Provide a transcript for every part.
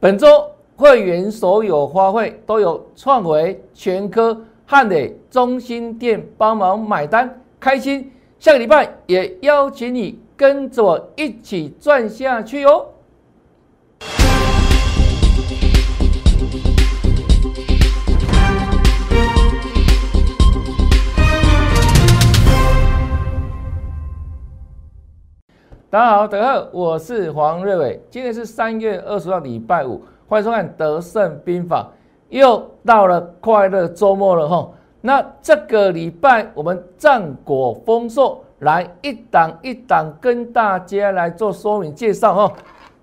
本周会员所有花卉都有创维、全科、汉磊、中心店帮忙买单，开心。下个礼拜也邀请你跟着我一起赚下去哦。大家好，大家好，我是黄瑞伟。今天是三月二十号，礼拜五，欢迎收看《德胜兵法》。又到了快乐周末了哈。那这个礼拜我们战果丰硕，来一档一档跟大家来做说明介绍哈。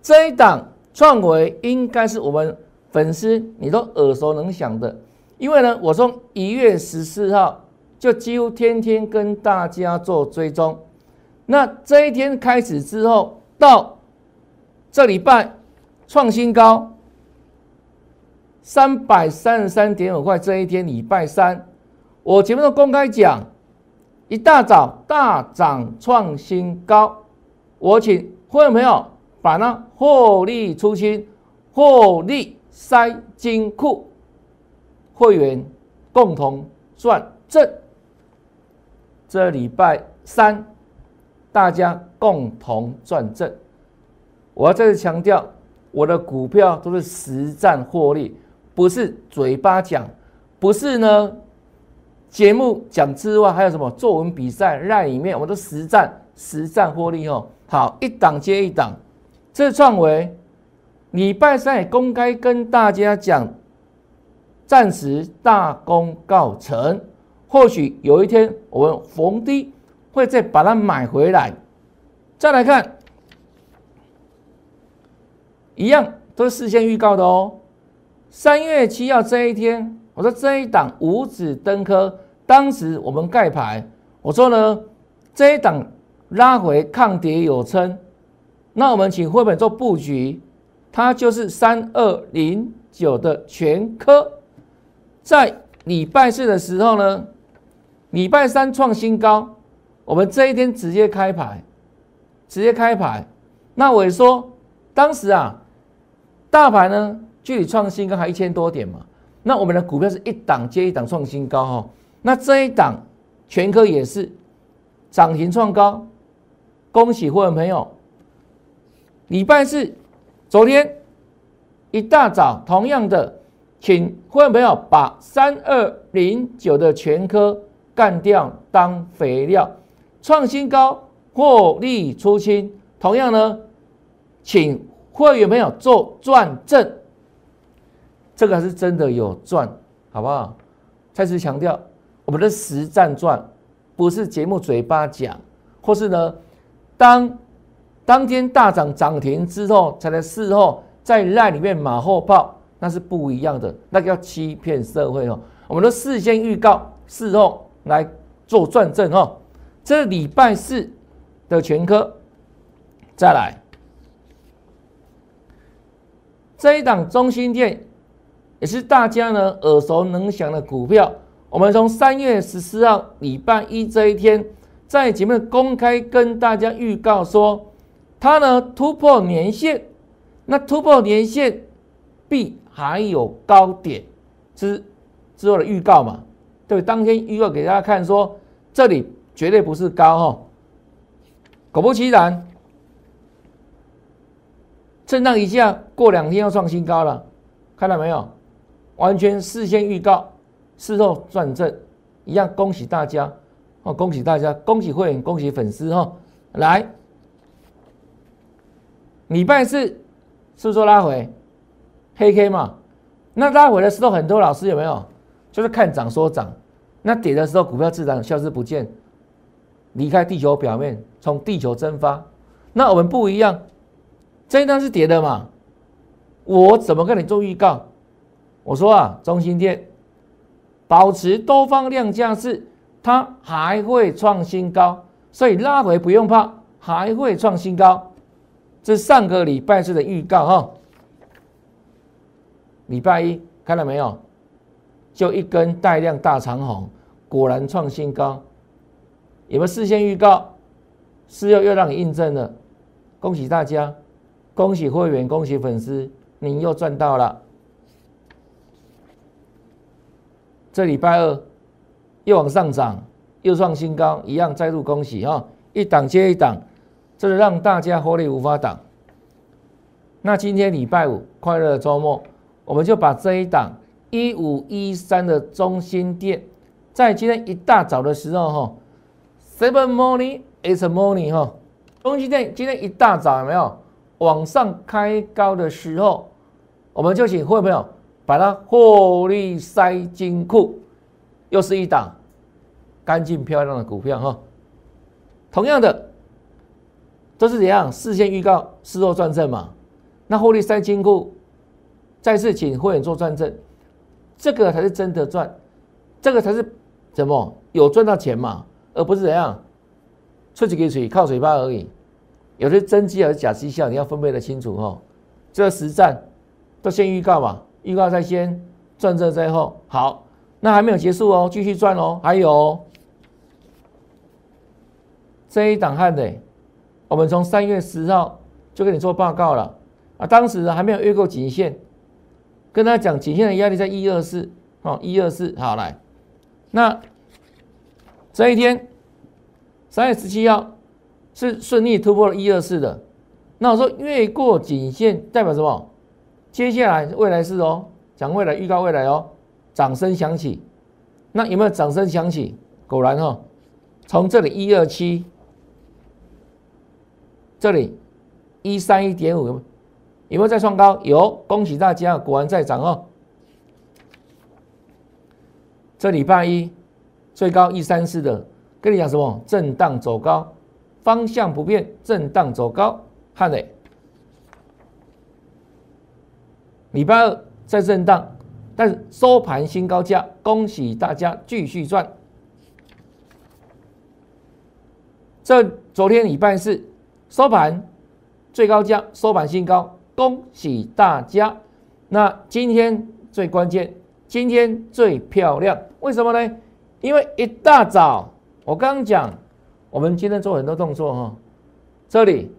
这一档创维应该是我们粉丝你都耳熟能详的，因为呢，我从一月十四号就几乎天天跟大家做追踪。那这一天开始之后，到这礼拜创新高三百三十三点五块。这一天礼拜三，我前面都公开讲，一大早大涨创新高，我请会员朋友把那获利出清、获利塞金库，会员共同赚正。这礼拜三。大家共同赚正。我要再次强调，我的股票都是实战获利，不是嘴巴讲，不是呢节目讲之外，还有什么作文比赛在里面，我都实战实战获利哦。好，一档接一档，这创维礼拜三也公开跟大家讲，暂时大功告成，或许有一天我们逢低。会再把它买回来，再来看，一样都是事先预告的哦。三月七号这一天，我说这一档五指登科，当时我们盖牌，我说呢这一档拉回抗跌有撑，那我们请绘本做布局，它就是三二零九的全科，在礼拜四的时候呢，礼拜三创新高。我们这一天直接开牌，直接开牌。那我说，当时啊，大盘呢距离创新高还一千多点嘛。那我们的股票是一档接一档创新高哈。那这一档全科也是涨停创高，恭喜会员朋友。礼拜四昨天一大早，同样的，请会员朋友把三二零九的全科干掉当肥料。创新高，获利出清。同样呢，请会员朋友做转正，这个是真的有赚，好不好？再次强调，我们的实战赚，不是节目嘴巴讲，或是呢，当当天大涨涨停之后，才在事后在赖里面马后炮，那是不一样的，那个叫欺骗社会哦。我们都事先预告，事后来做转正哦。这礼拜四的全科，再来这一档中心店，也是大家呢耳熟能详的股票。我们从三月十四号礼拜一这一天，在节目公开跟大家预告说，它呢突破年线，那突破年线必还有高点，之之后的预告嘛？对，当天预告给大家看说这里。绝对不是高哈，果不其然，震荡一下，过两天要创新高了，看到没有？完全事先预告，事后转正，一样恭喜大家哦！恭喜大家，恭喜会员，恭喜粉丝哈！来，礼拜四是不是拉回黑 K 嘛？那拉回的时候，很多老师有没有？就是看涨说涨，那跌的时候，股票自然消失不见。离开地球表面，从地球蒸发。那我们不一样，这一单是跌的嘛？我怎么跟你做预告？我说啊，中心店保持多方量价势，它还会创新高，所以拉回不用怕，还会创新高。这上个礼拜四的预告哈，礼拜一看到没有？就一根带量大长红，果然创新高。有没有事先预告？事后又让你印证了，恭喜大家，恭喜会员，恭喜粉丝，您又赚到了。这礼拜二又往上涨，又创新高，一样再度恭喜哈，一档接一档，这是让大家获利无法挡。那今天礼拜五快乐的周末，我们就把这一档一五一三的中心店，在今天一大早的时候哈，seven morning is morning 哈，中心店今天一大早有没有？往上开高的时候，我们就请会朋友把它获利塞金库，又是一档干净漂亮的股票哈。同样的，都是怎样？事先预告，事后转正嘛。那获利塞金库，再次请会员做转正，这个才是真的赚，这个才是怎么？有赚到钱嘛，而不是怎样出几个水靠嘴巴而已。有的真绩还是假绩效，你要分配的清楚哦。这实战都先预告嘛，预告在先，转正在后。好，那还没有结束哦，继续赚哦。还有这一档汉的，我们从三月十号就跟你做报告了。啊，当时还没有越过颈线，跟他讲颈线的压力在一二四，哦，一二四，好来，那这一天三月十七号是顺利突破了一二四的，那我说越过颈线代表什么？接下来未来是哦，讲未来预告未来哦，掌声响起，那有没有掌声响起？果然哈，从这里一二七，这里一三一点五。有没有再创高？有，恭喜大家，果然在涨哦。这礼拜一最高一三四的，跟你讲什么？震荡走高，方向不变，震荡走高。汉磊，礼拜二在震荡，但是收盘新高价，恭喜大家继续赚。这昨天礼拜四收盘最高价，收盘新高。恭喜大家！那今天最关键，今天最漂亮，为什么呢？因为一大早，我刚刚讲，我们今天做很多动作哈。这里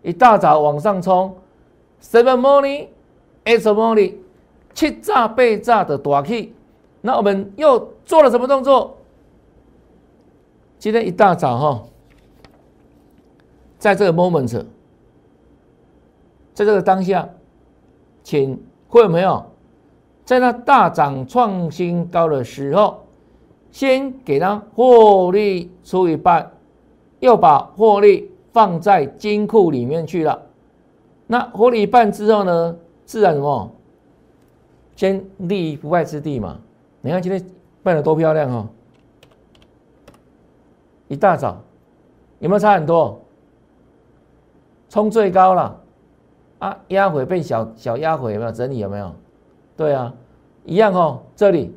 一大早往上冲，seven morning, eight morning，七炸八炸的大 K。那我们又做了什么动作？今天一大早哈，在这个 moment。在这个当下，请会员朋友在那大涨创新高的时候，先给他获利出一半，又把获利放在金库里面去了。那获利一半之后呢，自然什么？先立于不败之地嘛。你看今天办的多漂亮哦！一大早有没有差很多？冲最高了。啊，压回变小小压回有没有整理有没有？对啊，一样哦。这里，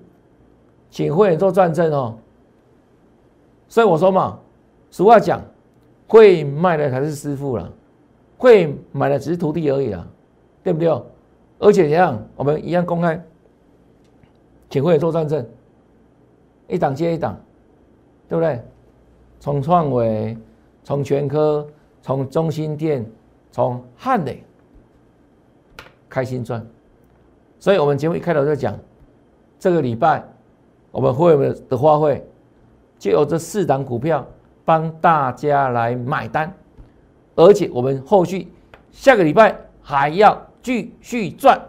请会员做转正哦。所以我说嘛，俗话讲，会卖的才是师傅了，会买的只是徒弟而已啦，对不对？而且怎样，我们一样公开，请会员做转正，一档接一档，对不对？从创维，从全科，从中心店，从汉磊。开心赚，所以我们节目一开头就讲，这个礼拜我们会员的花费就有这四档股票帮大家来买单，而且我们后续下个礼拜还要继续赚。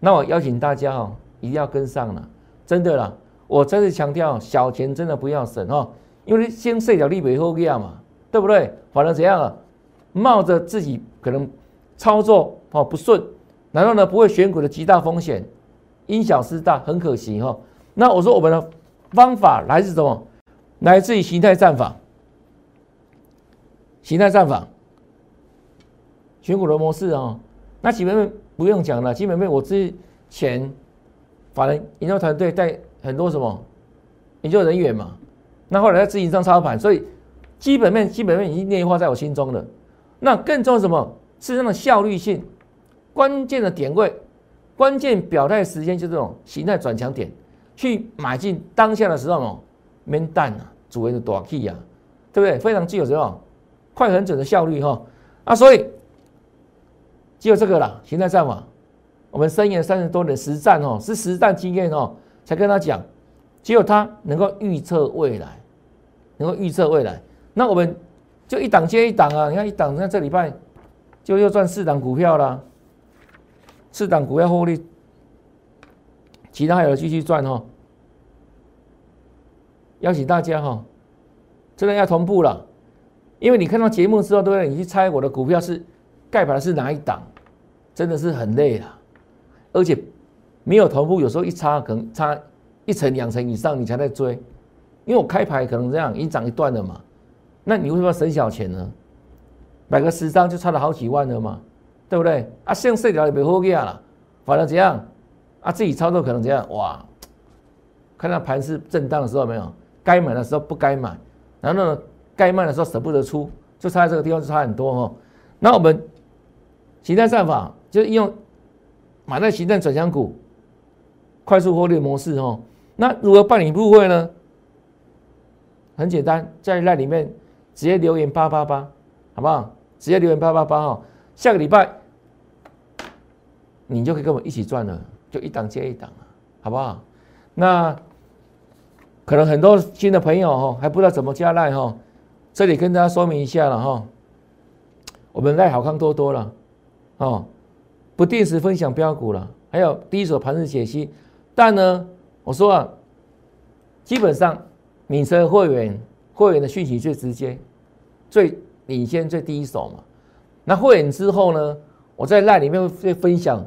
那我邀请大家哦，一定要跟上了，真的啦！我再次强调，小钱真的不要省哦，因为先设脚立尾后样嘛，对不对？反正怎样啊，冒着自己可能操作哦不顺。然后呢不会选股的极大风险，因小失大，很可惜哈。那我说我们的方法来自什么？来自于形态战法。形态战法，选股的模式啊。那基本面不用讲了，基本面我之前法人研究团队带很多什么研究人员嘛。那后来在自营上操盘，所以基本面基本面已经内化在我心中了。那更重要什么？是那种效率性。关键的点位，关键表态时间就这种形态转强点，去买进当下的时候哦，免蛋啊，主为的短 K 啊，对不对？非常具有这种快很准的效率哈啊，所以只有这个啦，形态战法。我们深研三十多年实战哦，是实战经验哦，才跟他讲，只有他能够预测未来，能够预测未来。那我们就一档接一档啊，你看一档，那这礼拜就又赚四档股票了，四档股票获利，其他还有继续赚哦。邀请大家哈，真的要同步了，因为你看到节目之后，对不对？你去猜我的股票是盖牌是哪一档，真的是很累了。而且没有同步，有时候一差可能差一层两层以上，你才在追。因为我开牌可能这样已经涨一段了嘛，那你为什么要省小钱呢？买个十张就差了好几万了嘛，对不对？啊，像这条也没好价了，反正怎样啊？自己操作可能怎样？哇，看到盘是震荡的时候没有？该买的时候不该买，然后呢，该卖的时候舍不得出，就差在这个地方就差很多哦。那我们形态战法就是用。买在形态转向股，快速获利模式哦。那如何办理入会呢？很简单，在那里面直接留言八八八，好不好？直接留言八八八哈。下个礼拜你就可以跟我们一起赚了，就一档接一档好不好？那可能很多新的朋友哈还不知道怎么加赖哈，这里跟大家说明一下了哈。我们赖好康多多了哦。不定时分享标股了，还有第一手盘势解析。但呢，我说啊，基本上你车会员会员的讯息最直接、最领先、最第一手嘛。那会员之后呢，我在赖里面会分享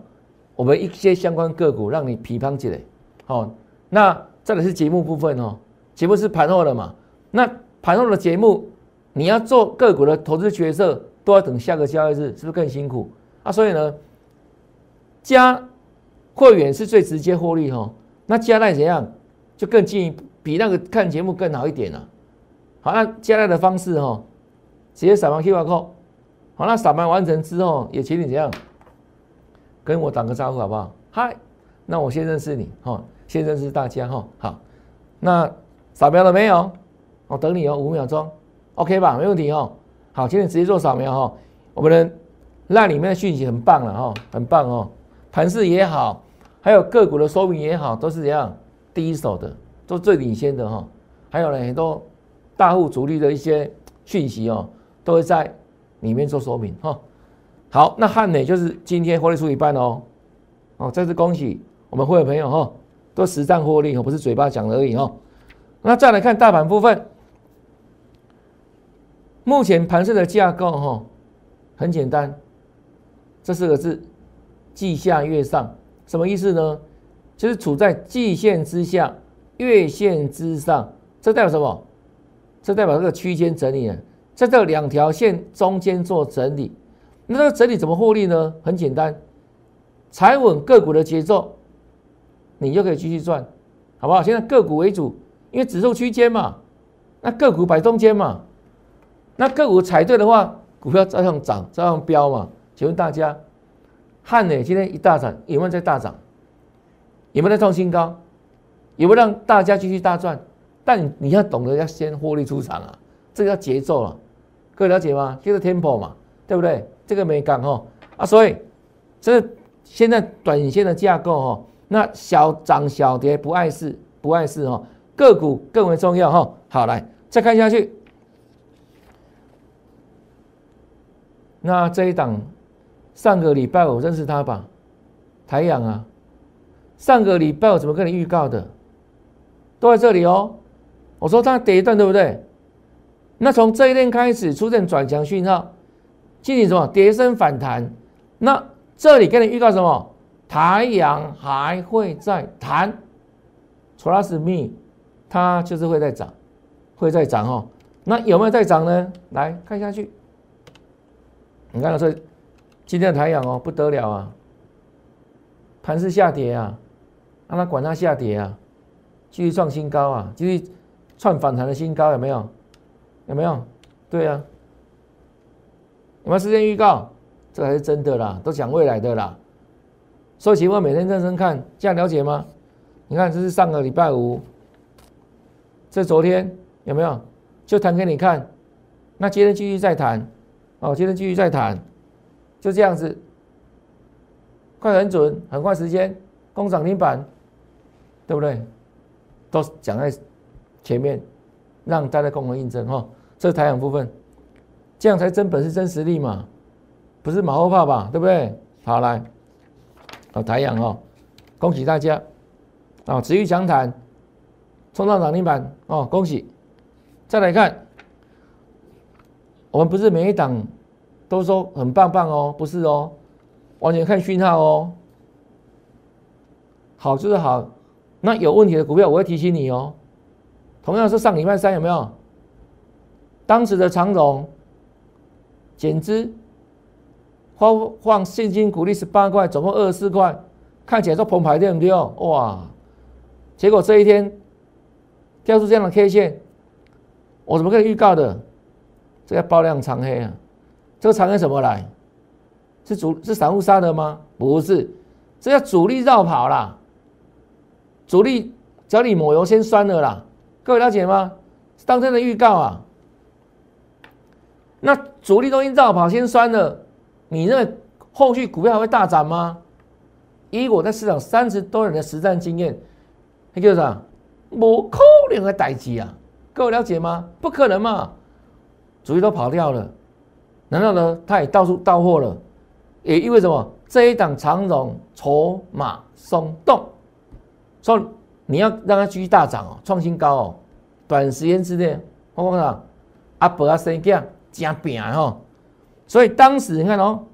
我们一些相关个股，让你批判起来。好，那这里是节目部分哦，节目是盘后的嘛。那盘后的节目，你要做个股的投资决策，都要等下个交易日，是不是更辛苦啊？所以呢？加会员是最直接获利哈，那加赖怎样就更进一步，比那个看节目更好一点了。好，那加赖的方式哈，直接扫描 QR code，好，那扫描完成之后，也请你怎样跟我打个招呼好不好？嗨，那我先认识你哈，先认识大家哈。好，那扫描了没有？我等你哦，五秒钟，OK 吧？没问题哦。好，请你直接做扫描哈。我们的那里面的讯息很棒了哈，很棒哦。盘势也好，还有个股的说明也好，都是怎样第一手的，都最领先的哈。还有呢，很多大户主力的一些讯息哦，都会在里面做说明哈。好，那汉呢就是今天获利出一半哦，哦，再次恭喜我们会员朋友哈，都实战获利哦，不是嘴巴讲而已哦。那再来看大盘部分，目前盘势的架构哈，很简单，这四个字。季下月上，什么意思呢？就是处在季线之下，月线之上，这代表什么？这代表这个区间整理，在这两条线中间做整理。那这个整理怎么获利呢？很简单，踩稳个股的节奏，你就可以继续赚，好不好？现在个股为主，因为指数区间嘛，那个股摆中间嘛，那个股踩对的话，股票照样涨，照样飙嘛。请问大家？汉呢？今天一大涨，有没有在大涨？有没有在创新高？有没有让大家继续大赚？但你要懂得要先获利出场啊，这个叫节奏啊，各位了解吗？就是 tempo 嘛，对不对？这个没讲哦啊，所以这现在短线的架构哦，那小涨小跌不碍事，不碍事哦，个股更为重要哈。好，来再看下去，那这一档。上个礼拜我认识他吧，台阳啊，上个礼拜我怎么跟你预告的？都在这里哦。我说他跌一段对不对？那从这一天开始出现转强讯号，进行什么？跌升反弹。那这里跟你预告什么？台阳还会再弹，Trust me，它就是会再涨，会再涨哦。那有没有再涨呢？来看下去，你看到这。今天的台阳哦不得了啊，盘势下跌啊，让它管它下跌啊，继续创新高啊，继续创反弹的新高有没有？有没有？对啊，有没有时间预告？这才是真的啦，都讲未来的啦。所以请问每天认真看，这样了解吗？你看这是上个礼拜五，这昨天有没有？就谈给你看。那今天继续再谈，哦，今天继续再谈。就这样子，快很准，很快时间，攻涨停板，对不对？都讲在前面，让大家共同印证哈。这是台阳部分，这样才真本事、真实力嘛，不是马后炮吧？对不对？好来，好台阳哦，恭喜大家啊！持续强谈，冲上涨停板哦，恭喜！再来看，我们不是每一档都说很棒棒哦，不是哦，完全看讯号哦，好就是好，那有问题的股票我会提醒你哦。同样是上礼拜三有没有？当时的长荣减资发放现金股利十八块，总共二十四块，看起来说澎湃对不对？哇！结果这一天跳出这样的 K 线，我怎么可以预告的？这个爆量长黑啊！这个长黑什么来？是主是散户杀的吗？不是，这叫主力绕跑啦！主力脚底抹油先酸了啦！各位了解吗？当天的预告啊！那主力都已经绕跑先酸了，你认为后续股票还会大涨吗？以我在市场三十多年的实战经验，那叫啥？我可能会待机啊！各位了解吗？不可能嘛！主力都跑掉了，难道呢？他也到处到货了，也意味着什么？这一档长荣筹码松动，所以你要让它继续大涨哦，创新高哦，短时间之内，我讲啥？阿伯阿生囝。加扁哦，所以当时你看哦，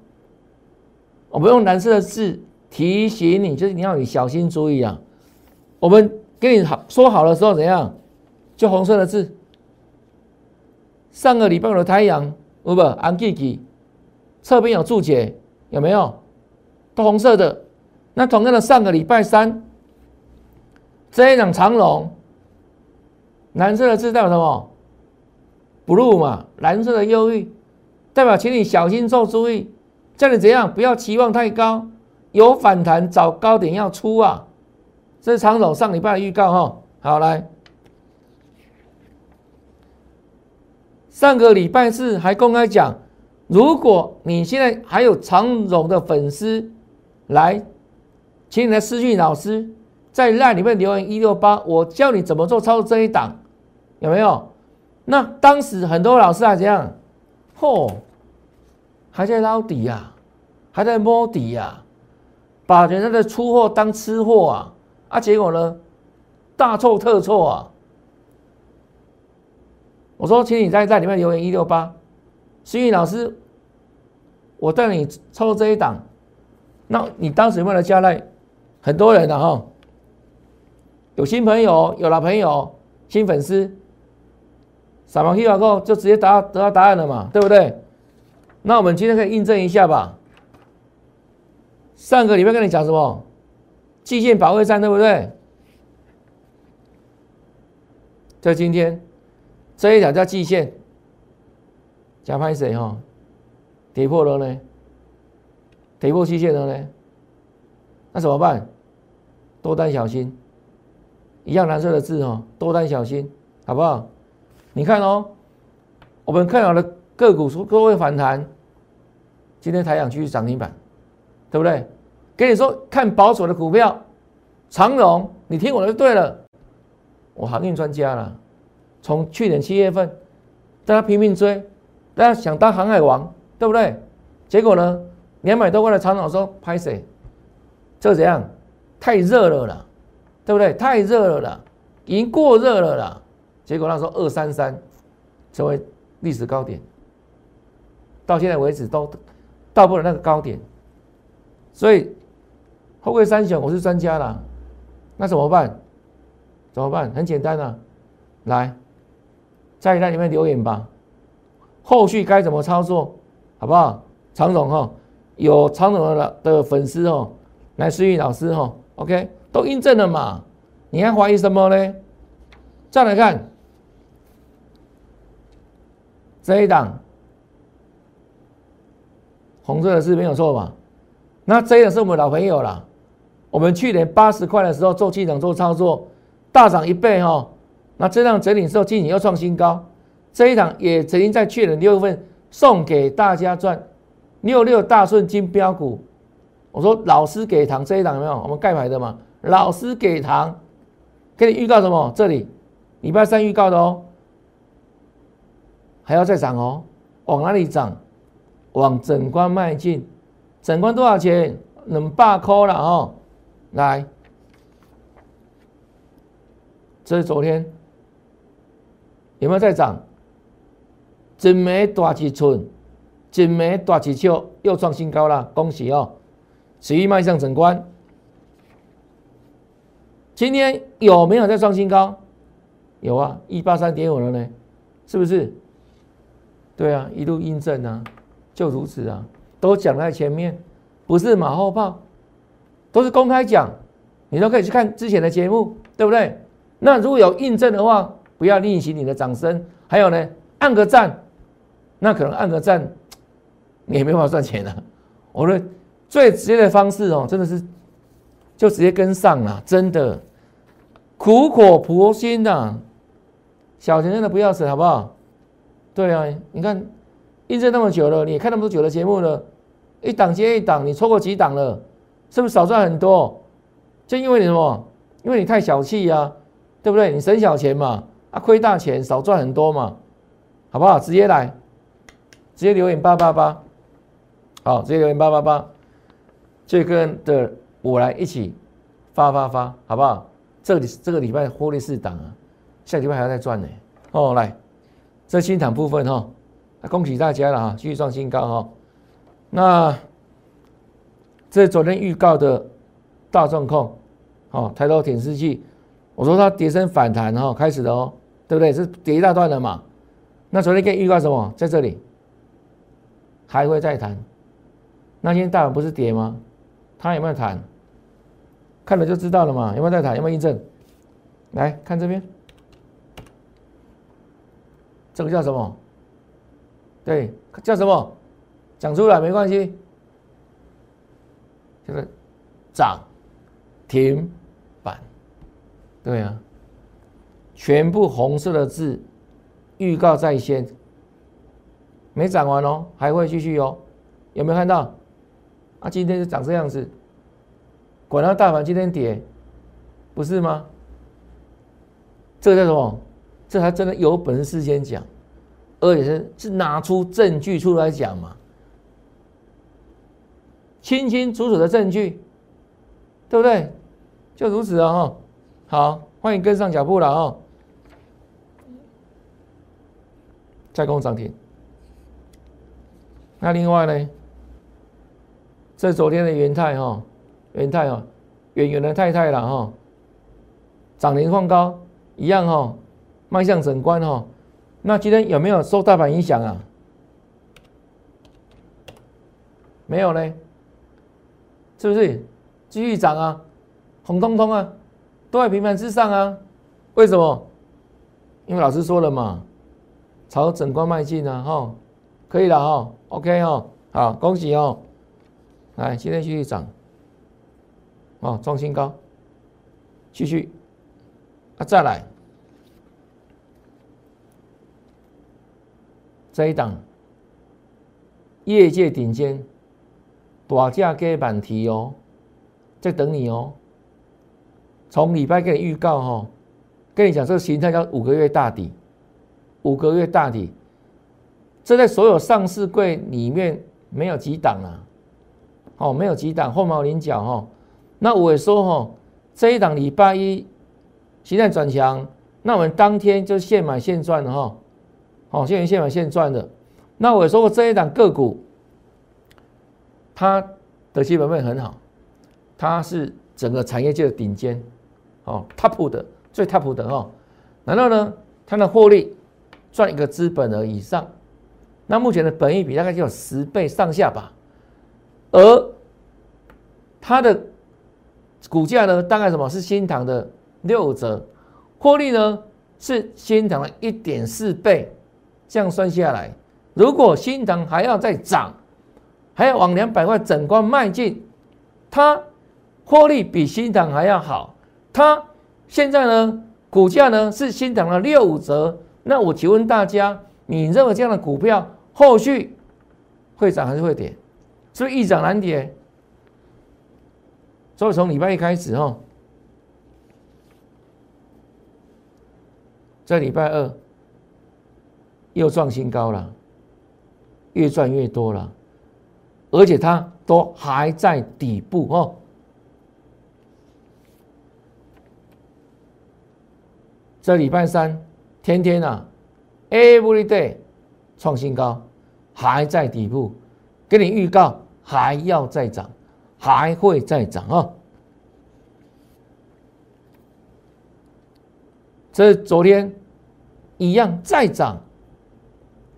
我们用蓝色的字提醒你，就是你要你小心注意啊。我们跟你好说好的时候怎样？就红色的字。上个礼拜的太阳，不不，安吉吉侧边有注解，有没有？都红色的。那同样的，上个礼拜三这一场长龙，蓝色的字代表什么？blue 嘛，蓝色的忧郁，代表请你小心做注意，叫你怎样不要期望太高，有反弹找高点要出啊。这是长总上礼拜的预告哈。好来，上个礼拜四还公开讲，如果你现在还有长总的粉丝来，请你来私讯老师，在那里面留言一六八，我教你怎么做操作这一档，有没有？那当时很多老师啊，怎样？嚯，还在捞底呀，还在摸底呀，把人家的出货当吃货啊！啊，结果呢，大错特错啊！我说，请你在在里面留言一六八，心宇老师，我带你抽这一档。那你当时有没有加来？很多人的哈，有新朋友，有老朋友，新粉丝。扫描 Q R code 就直接答得到答案了嘛，对不对？那我们今天可以印证一下吧。上个礼拜跟你讲什么？季线保卫战，对不对？在今天这一条叫季线，加拍谁哈？跌破了呢？跌破季线了呢？那怎么办？多单小心，一样蓝色的字哦，多单小心，好不好？你看哦，我们看好的个股说都会反弹，今天台阳继续涨停板，对不对？跟你说看保守的股票，长荣，你听我的就对了。我航运专家了，从去年七月份，大家拼命追，大家想当航海王，对不对？结果呢，两百多块的长荣说拍谁？这怎样？太热了啦，对不对？太热了啦，已经过热了啦。结果那时候二三三成为历史高点，到现在为止都到不了那个高点，所以后贵三雄我是专家了，那怎么办？怎么办？很简单啊，来在那里面留言吧，后续该怎么操作，好不好？常总哈，有常总的的粉丝哦，来思玉老师哈，OK，都印证了嘛，你还怀疑什么呢？再来看。这一档红色的是没有错吧？那这一档是我们老朋友了。我们去年八十块的时候做机场做操作，大涨一倍哈。那这档整理之后，今年又创新高。这一档也曾经在去年六月份送给大家赚六六大顺金标股，我说老师给糖这一档有没有？我们盖牌的嘛，老师给糖，给你预告什么？这里礼拜三预告的哦，还要再涨哦，往哪里涨？往整关迈进，整关多少钱？两百块了哦，来，这是昨天有没有在涨？真没大几寸，真没大几秋，又创新高了，恭喜哦！持续迈向整关。今天有没有在创新高？有啊，一八三点五了呢，是不是？对啊，一路印证啊，就如此啊，都讲在前面，不是马后炮，都是公开讲，你都可以去看之前的节目，对不对？那如果有印证的话，不要吝惜你的掌声，还有呢，按个赞。那可能按个赞，你也没办法赚钱了。我说最直接的方式哦，真的是就直接跟上了，真的苦口婆心的，小钱真的不要省，好不好？对啊，你看印证那么久了，你看那么久的节目了，一档接一档，你错过几档了，是不是少赚很多？就因为你什么？因为你太小气呀，对不对？你省小钱嘛，啊亏大钱，少赚很多嘛，好不好？直接来。直接留言八八八，好，直接留言八八八，这个的我来一起发发发，好不好？这里这个礼拜获利四档啊，下礼拜还要再赚呢。哦，来，这新场部分哈，恭喜大家了哈，继续创新高哈。那这昨天预告的大众控，哦，抬头显示器，我说它跌升反弹哈，开始的哦，对不对？是跌一大段了嘛？那昨天给预告什么？在这里。还会再谈？那今天大盘不是跌吗？它有没有谈？看了就知道了嘛，有没有在谈？有没有印证？来看这边，这个叫什么？对，叫什么？讲出来没关系。就是涨停板，对啊，全部红色的字，预告在先。没涨完哦，还会继续哦，有没有看到？啊，今天就长这样子，管它大盘今天跌，不是吗？这个叫什么？这还真的有本事事先讲，而且是是拿出证据出来讲嘛，清清楚楚的证据，对不对？就如此啊哈，好，欢迎跟上脚步了啊，再攻涨停。那另外呢？这昨天的元泰哈，元泰哈，远远的太太了哈，涨停创高一样哈，迈向整关哈。那今天有没有受大盘影响啊？没有嘞，是不是继续涨啊？红彤彤啊，都在平盘之上啊？为什么？因为老师说了嘛，朝整关迈进啊，哈，可以了哈。OK 哦，好，恭喜哦！来，今天继续涨，哦，创新高，继续，啊，再来，这一档，业界顶尖，大价给板提哦，在等你哦。从礼拜给你预告哈，跟你讲这个形态叫五个月大底，五个月大底。这在所有上市柜里面没有几档啊，哦，没有几档后毛麟角哈。那我也说哈，这一档礼拜一形态转强，那我们当天就现买现赚的哈，好，现现买现赚的。那我也说过这一档个股，它的基本面很好，它是整个产业界的顶尖，哦，top 的最 top 的哈。然后呢，它的获利赚一个资本额以上。那目前的本益比大概就有十倍上下吧，而它的股价呢，大概什么是新塘的六折，获利呢是新塘的一点四倍，这样算下来，如果新塘还要再涨，还要往两百块整关迈进，它获利比新塘还要好，它现在呢股价呢是新塘的六五折，那我请问大家，你认为这样的股票？后续会涨还是会跌？是不是易涨难跌？所以从礼拜一开始哈，在礼拜二又创新高了，越赚越多了，而且它都还在底部哦。这礼拜三天天啊，every day 创新高，还在底部，给你预告还要再涨。还会再涨啊！这昨天一样再涨，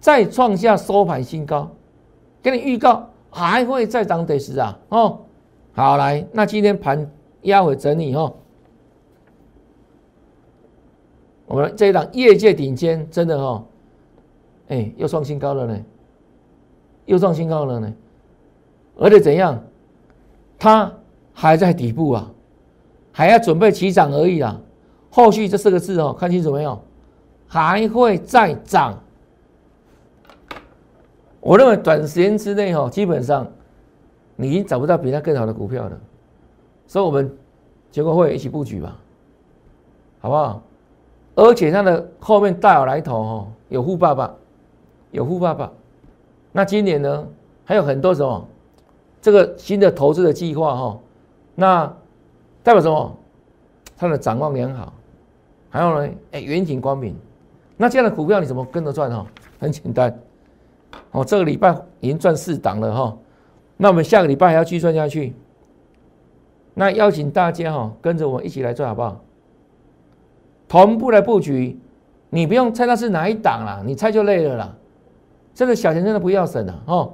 再创下收盘新高，给你预告还会再涨得是啊！哦，好来，那今天盘压回整理哦，我们这一档业界顶尖真的哦，哎，又创新高了呢，又创新高了呢，而且怎样？它还在底部啊，还要准备起涨而已啦。后续这四个字哦，看清楚没有？还会再涨。我认为短时间之内哈，基本上你已经找不到比它更好的股票了。所以，我们结果会一起布局吧，好不好？而且它的后面大有来头哦，有富爸爸，有富爸爸。那今年呢，还有很多什么？这个新的投资的计划哈，那代表什么？它的展望良好，还有呢，哎，远景光明。那这样的股票你怎么跟着赚哈？很简单，哦，这个礼拜已经赚四档了哈，那我们下个礼拜还要继续赚下去。那邀请大家哈，跟着我一起来赚好不好？同步来布局，你不用猜它是哪一档啦，你猜就累了啦。这个小钱真的不要省了哦。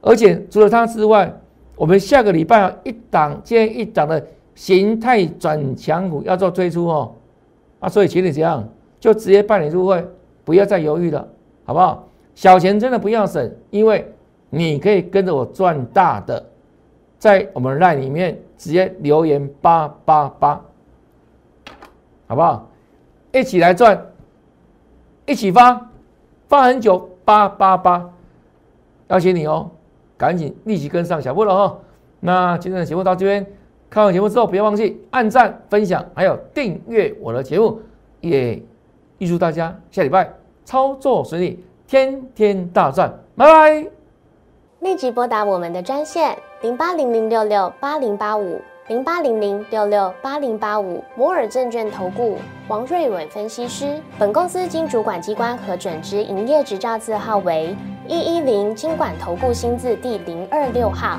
而且除了它之外，我们下个礼拜一档接一档的形态转强股要做推出哦，啊，所以请你这样就直接办理入会，不要再犹豫了，好不好？小钱真的不要省，因为你可以跟着我赚大的，在我们 line 里面直接留言八八八，好不好？一起来赚，一起发，发很久八八八，邀请你哦。赶紧立即跟上小步了哈！那今天的节目到这边，看完节目之后不要忘记按赞、分享，还有订阅我的节目，也预祝大家下礼拜操作顺利，天天大赚！拜拜！立即拨打我们的专线零八零零六六八零八五零八零零六六八零八五摩尔证券投顾王瑞伟分析师。本公司经主管机关核准之营业执照字号为。一一零金管投顾新字第零二六号，